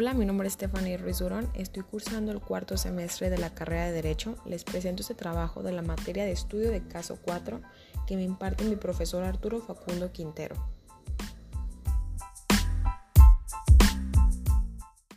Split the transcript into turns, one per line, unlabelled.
Hola, mi nombre es Stephanie Ruiz Durón. Estoy cursando el cuarto semestre de la carrera de Derecho. Les presento este trabajo de la materia de estudio de caso 4 que me imparte mi profesor Arturo Facundo Quintero.